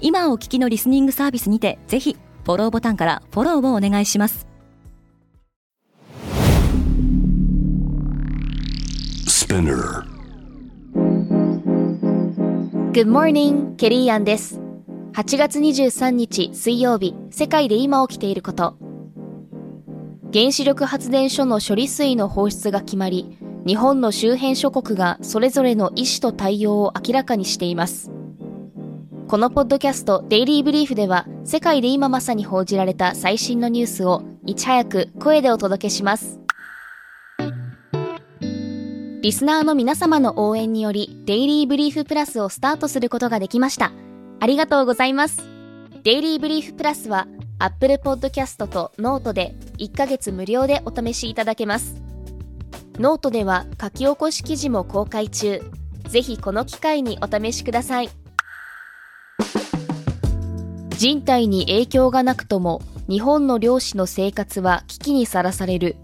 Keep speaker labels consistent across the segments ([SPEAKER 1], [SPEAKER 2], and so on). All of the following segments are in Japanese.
[SPEAKER 1] 今お聞きのリスニングサービスにてぜひフォローボタンからフォローをお願いします
[SPEAKER 2] Spinner.
[SPEAKER 3] Good morning, ケリーアンです。8月23日水曜日、世界で今起きていること。原子力発電所の処理水の放出が決まり、日本の周辺諸国がそれぞれの意思と対応を明らかにしています。このポッドキャストデイリーブリーフでは、世界で今まさに報じられた最新のニュースをいち早く声でお届けします。リスナーの皆様の応援により、デイリーブリーフプラスをスタートすることができました。ありがとうございます。デイリーブリーフプラスは、Apple Podcast と Note で1ヶ月無料でお試しいただけます。ノートでは書き起こし記事も公開中。ぜひこの機会にお試しください。人体に影響がなくとも、日本の漁師の生活は危機にさらされる。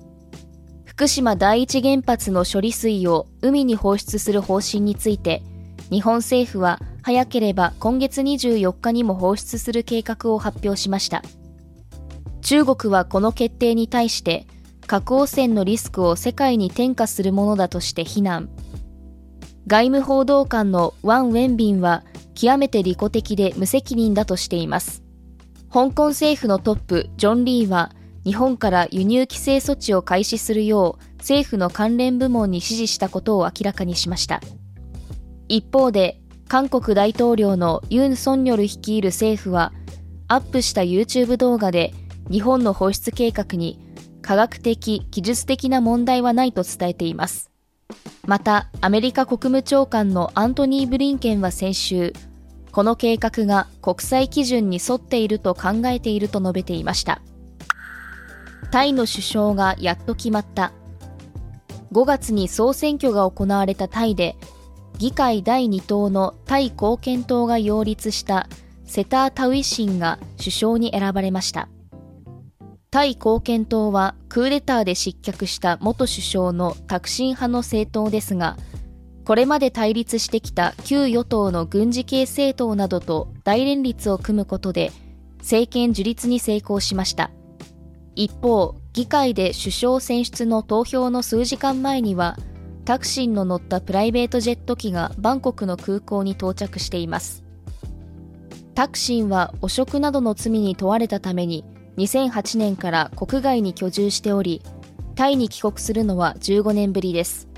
[SPEAKER 3] 福島第一原発の処理水を海に放出する方針について、日本政府は早ければ今月24日にも放出する計画を発表しました。中国はこの決定に対して、核汚染のリスクを世界に転嫁するものだとして非難。外務報道官のワン・ウェンビンは極めて利己的で無責任だとしています。香港政府のトップ、ジョン・リーは日本から輸入規制措置を開始するよう政府の関連部門に指示したことを明らかにしました。一方で、韓国大統領のユン・ソンニョル率いる政府は、アップした YouTube 動画で日本の放出計画に科学的、技術的な問題はないと伝えています。また、アメリカ国務長官のアントニー・ブリンケンは先週、この計画が国際基準に沿っていると考えていると述べていました。タイの首相がやっと決まった。5月に総選挙が行われたタイで、議会第2党のタイ貢献党が擁立したセター・タウィシンが首相に選ばれました。タイ貢献党はクーデターで失脚した元首相のタクシン派の政党ですが、これまで対立してきた旧与党の軍事系政党などと大連立を組むことで政権樹立に成功しました。一方、議会で首相選出の投票の数時間前には、タクシンの乗ったプライベートジェット機がバンコクの空港に到着しています。タクシンは汚職などの罪に問われたために、2008年から国外に居住しており、タイに帰国するのは15年ぶりです。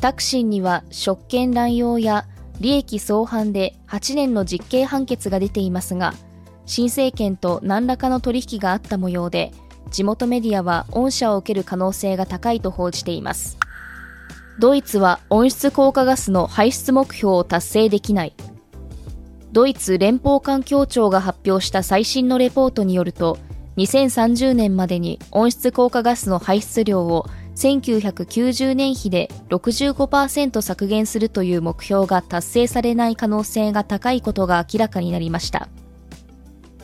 [SPEAKER 3] タクシンには職権乱用や利益相反で8年の実刑判決が出ていますが、新政権と何らかの取引があった模様で、地元メディアは恩赦を受ける可能性が高いと報じています。ドイツは温室効果ガスの排出目標を達成できない。ドイツ連邦環境庁が発表した最新のレポートによると、2030年までに温室効果ガスの排出量を1990年比で65%削減するという目標が達成されない可能性が高いことが明らかになりました。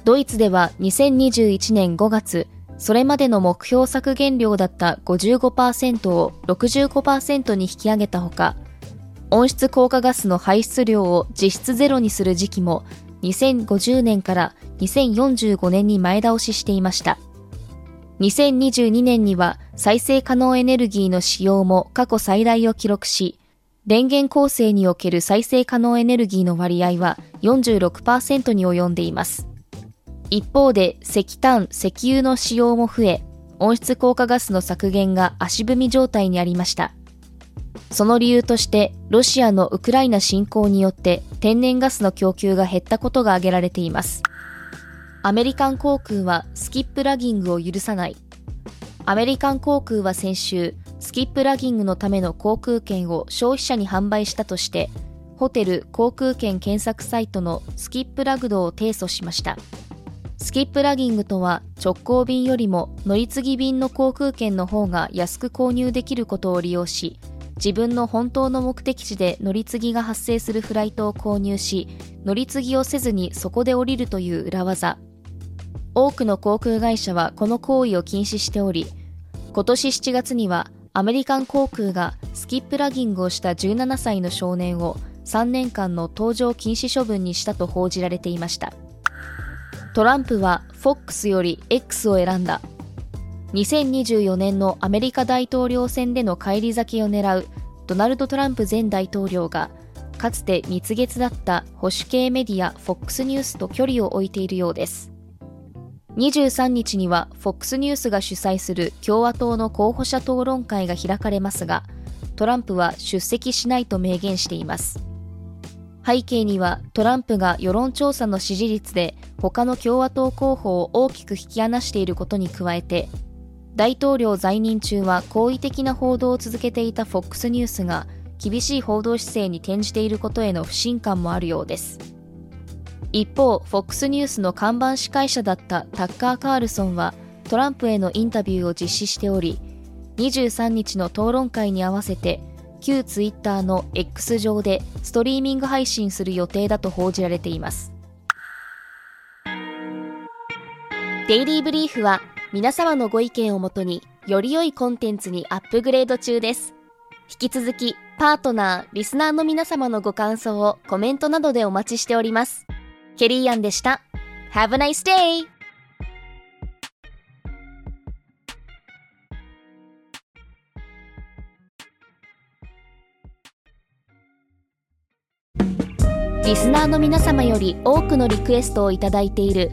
[SPEAKER 3] ドイツでは2021年5月、それまでの目標削減量だった55%を65%に引き上げたほか、温室効果ガスの排出量を実質ゼロにする時期も2050年から2045年に前倒ししていました。2022年には再生可能エネルギーの使用も過去最大を記録し、電源構成における再生可能エネルギーの割合は46%に及んでいます。一方で石炭、石油の使用も増え、温室効果ガスの削減が足踏み状態にありました。その理由として、ロシアのウクライナ侵攻によって天然ガスの供給が減ったことが挙げられています。アメリカン航空はスキップラギングを許さない。アメリカン航空は先週、スキップラギングのための航空券を消費者に販売したとして、ホテル航空券検索サイトのスキップラグドを提訴しました。スキップラギングとは直行便よりも乗り継ぎ便の航空券の方が安く購入できることを利用し自分の本当の目的地で乗り継ぎが発生するフライトを購入し乗り継ぎをせずにそこで降りるという裏技。多くの航空会社はこの行為を禁止しており今年7月にはアメリカン航空がスキップラギングをした17歳の少年を3年間の搭乗禁止処分にしたと報じられていました。トランプは FOX より X を選んだ。2024年のアメリカ大統領選での返り咲きを狙うドナルド・トランプ前大統領がかつて蜜月だった保守系メディア FOX ニュースと距離を置いているようです。23日には FOX ニュースが主催する共和党の候補者討論会が開かれますがトランプは出席しないと明言しています。背景にはトランプが世論調査の支持率で他の共和党候補を大きく引き離していることに加えて大統領在任中は好意的な報道を続けていた FOX ニュースが厳しい報道姿勢に転じていることへの不信感もあるようです。一方 FOX ニュースの看板司会者だったタッカー・カールソンはトランプへのインタビューを実施しており23日の討論会に合わせて旧ツイッターの X 上でストリーミング配信する予定だと報じられています。デイリーブリーフは皆様のご意見をもとにより良いコンテンツにアップグレード中です。引き続きパートナーリスナーの皆様のご感想をコメントなどでお待ちしております。ケリーアンでした。Have a nice day! リスナーの皆様より多くのリクエストをいただいている